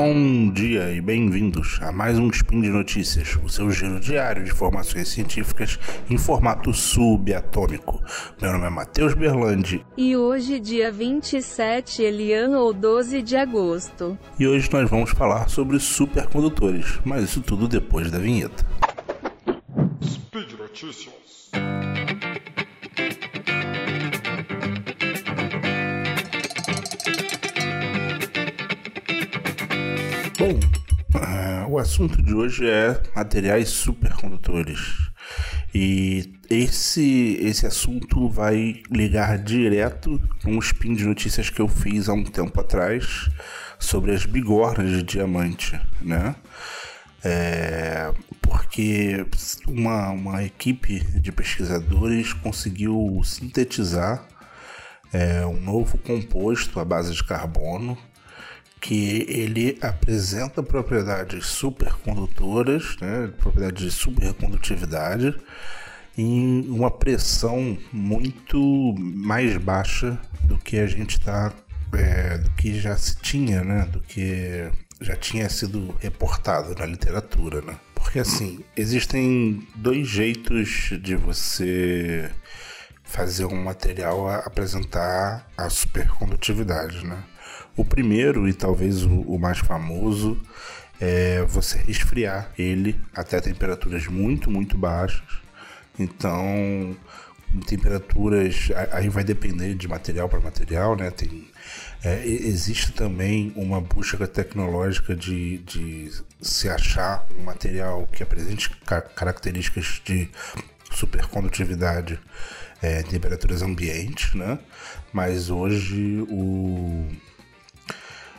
Bom dia e bem-vindos a mais um Spin de Notícias, o seu giro diário de informações científicas em formato subatômico. Meu nome é Matheus Berlandi. E hoje, dia 27 Eliano ou 12 de agosto. E hoje nós vamos falar sobre supercondutores, mas isso tudo depois da vinheta. Speed Notícias. Bom, uh, o assunto de hoje é materiais supercondutores. E esse, esse assunto vai ligar direto com um spin de notícias que eu fiz há um tempo atrás sobre as bigornas de diamante, né? É, porque uma, uma equipe de pesquisadores conseguiu sintetizar é, um novo composto à base de carbono que ele apresenta propriedades supercondutoras, né, propriedades de supercondutividade, em uma pressão muito mais baixa do que a gente está, é, do que já se tinha, né, do que já tinha sido reportado na literatura, né? Porque assim, existem dois jeitos de você fazer um material apresentar a supercondutividade, né? O primeiro, e talvez o, o mais famoso, é você resfriar ele até temperaturas muito, muito baixas. Então, temperaturas aí vai depender de material para material, né? Tem, é, existe também uma busca tecnológica de, de se achar um material que apresente características de supercondutividade é, em temperaturas ambientes, né? Mas hoje o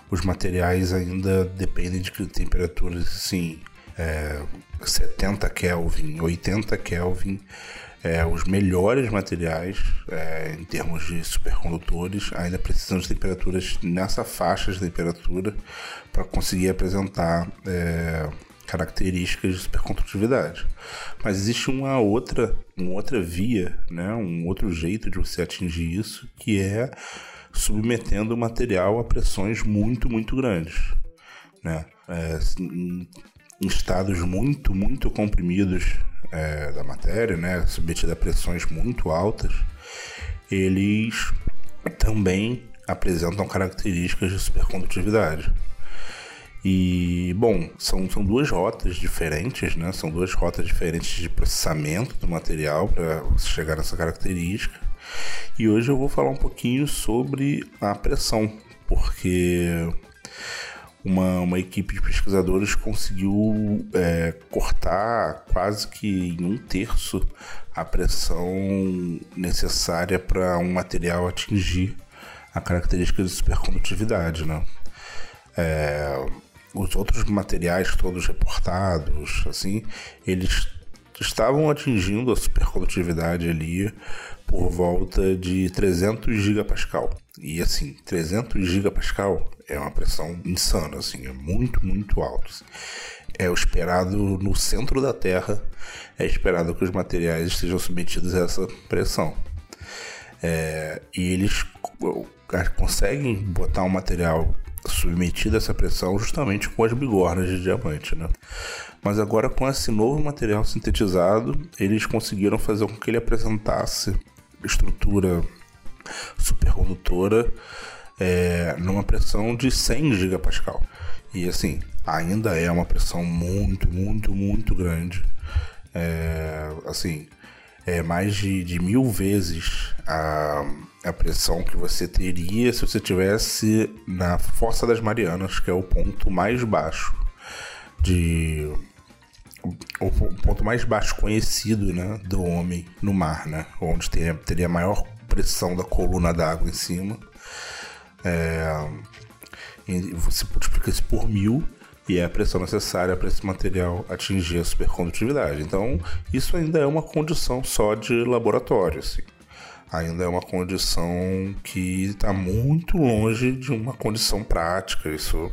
os materiais ainda dependem de temperaturas assim, é, 70 Kelvin, 80 Kelvin. É, os melhores materiais é, em termos de supercondutores ainda precisam de temperaturas nessa faixa de temperatura para conseguir apresentar é, características de supercondutividade. Mas existe uma outra, uma outra via, né, um outro jeito de você atingir isso, que é submetendo o material a pressões muito, muito grandes. Né? É, em, estados muito, muito comprimidos é, da matéria, né? submetido a pressões muito altas, eles também apresentam características de supercondutividade. E, bom, são, são duas rotas diferentes, né? São duas rotas diferentes de processamento do material para chegar nessa característica. E hoje eu vou falar um pouquinho sobre a pressão, porque uma, uma equipe de pesquisadores conseguiu é, cortar quase que em um terço a pressão necessária para um material atingir a característica de supercondutividade. Né? É, os outros materiais todos reportados, assim, eles estavam atingindo a supercondutividade ali por volta de 300 gigapascal. E assim, 300 gigapascal é uma pressão insana, assim, é muito, muito alto. Assim. É o esperado no centro da Terra, é esperado que os materiais estejam submetidos a essa pressão. É, e eles conseguem botar um material submetido a essa pressão justamente com as bigornas de diamante, né? Mas agora com esse novo material sintetizado, eles conseguiram fazer com que ele apresentasse estrutura supercondutora é, numa pressão de 100 gigapascal. E assim, ainda é uma pressão muito, muito, muito grande. É, assim, é mais de, de mil vezes a, a pressão que você teria se você tivesse na Fossa das Marianas, que é o ponto mais baixo de o ponto mais baixo conhecido né, do homem no mar, né, onde teria, teria a maior pressão da coluna d'água em cima. É, você multiplica isso por mil e é a pressão necessária para esse material atingir a supercondutividade. Então, isso ainda é uma condição só de laboratório. Assim ainda é uma condição que está muito longe de uma condição prática. Isso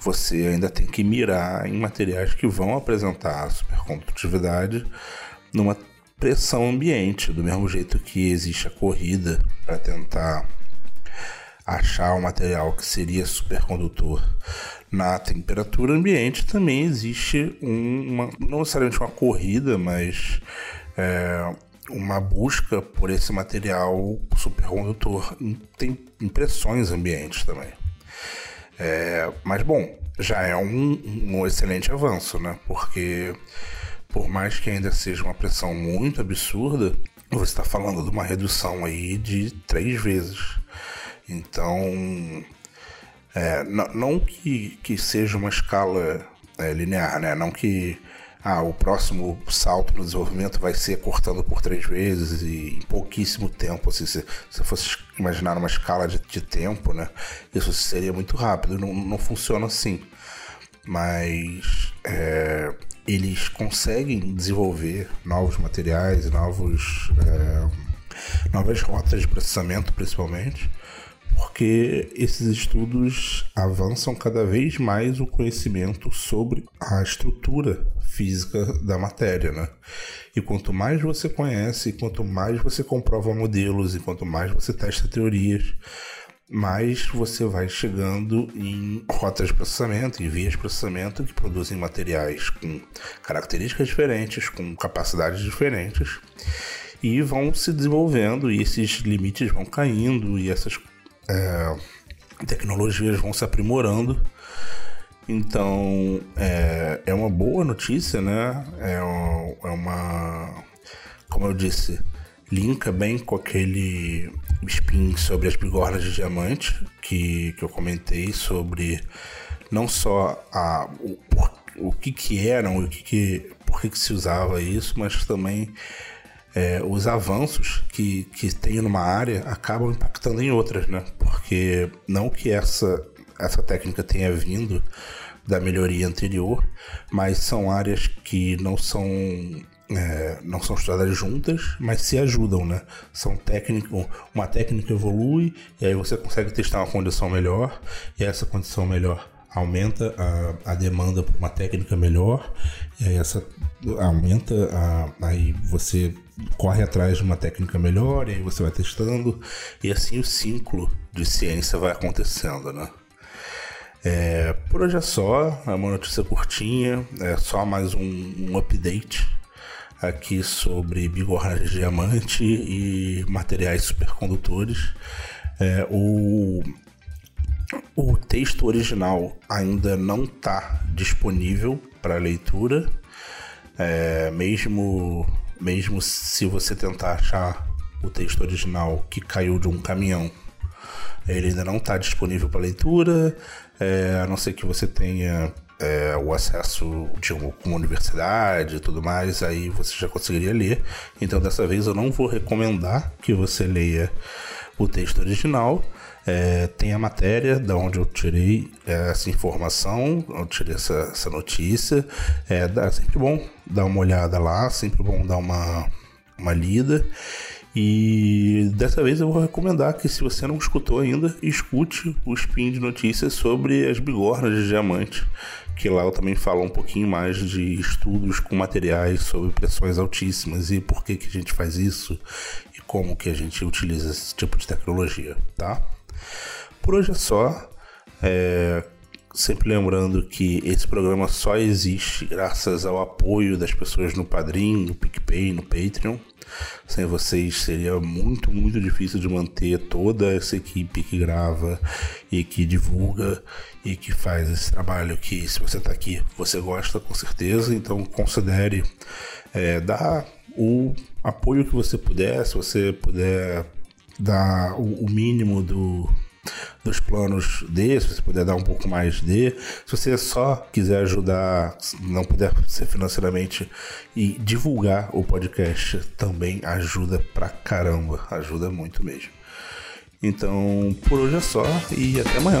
você ainda tem que mirar em materiais que vão apresentar supercondutividade numa pressão ambiente, do mesmo jeito que existe a corrida para tentar achar um material que seria supercondutor na temperatura ambiente também existe uma, não necessariamente uma corrida, mas é, uma busca por esse material supercondutor. Tem impressões ambientes também. É, mas bom, já é um, um excelente avanço, né? Porque por mais que ainda seja uma pressão muito absurda, você está falando de uma redução aí de três vezes. Então, é, não, que, que seja uma escala é, linear, né? Não que ah, o próximo salto no desenvolvimento vai ser cortando por três vezes e em pouquíssimo tempo. Assim, se você fosse imaginar uma escala de, de, tempo, né? Isso seria muito rápido. Não, não funciona assim. Mas é, eles conseguem desenvolver novos materiais, novos, é, novas rotas de processamento, principalmente, porque esses estudos avançam cada vez mais o conhecimento sobre a estrutura física da matéria, né? E quanto mais você conhece, quanto mais você comprova modelos e quanto mais você testa teorias, mais você vai chegando em rotas de processamento, em vias de processamento que produzem materiais com características diferentes, com capacidades diferentes e vão se desenvolvendo e esses limites vão caindo e essas é, tecnologias vão se aprimorando. Então é, é uma boa notícia, né? É, é uma, como eu disse, linka bem com aquele spin sobre as bigornas de diamante que, que eu comentei sobre não só a, o, o que que eram, o que que, por que, que se usava isso, mas também é, os avanços que, que tem numa área acabam impactando em outras, né? Porque não que essa, essa técnica tenha vindo da melhoria anterior, mas são áreas que não são é, não são estudadas juntas, mas se ajudam, né? São técnicos, uma técnica evolui e aí você consegue testar uma condição melhor e essa condição melhor aumenta a, a demanda por uma técnica melhor e aí essa aumenta a, aí você corre atrás de uma técnica melhor e aí você vai testando e assim o ciclo de ciência vai acontecendo, né? É, por hoje é só, é uma notícia curtinha, é só mais um, um update aqui sobre bigornas de diamante e materiais supercondutores. É, o, o texto original ainda não está disponível para leitura, é, mesmo, mesmo se você tentar achar o texto original que caiu de um caminhão, ele ainda não está disponível para leitura, é, a não ser que você tenha é, o acesso de uma, uma universidade e tudo mais, aí você já conseguiria ler. Então dessa vez eu não vou recomendar que você leia o texto original. É, tem a matéria da onde eu tirei é, essa informação, eu tirei essa, essa notícia. É sempre bom dar uma olhada lá, sempre bom dar uma, uma lida. E dessa vez eu vou recomendar que, se você não escutou ainda, escute o spin de notícias sobre as bigornas de diamante que lá eu também falo um pouquinho mais de estudos com materiais sobre pressões altíssimas e por que, que a gente faz isso e como que a gente utiliza esse tipo de tecnologia, tá? Por hoje é só. É, sempre lembrando que esse programa só existe graças ao apoio das pessoas no Padrim, no PicPay, no Patreon. Sem vocês seria muito, muito difícil de manter toda essa equipe que grava e que divulga e que faz esse trabalho que, se você está aqui, você gosta com certeza. Então, considere é, dar o apoio que você puder, se você puder dar o, o mínimo do dos planos D, se você puder dar um pouco mais de. Se você só quiser ajudar, não puder ser financeiramente e divulgar o podcast, também ajuda pra caramba, ajuda muito mesmo. Então, por hoje é só e até amanhã.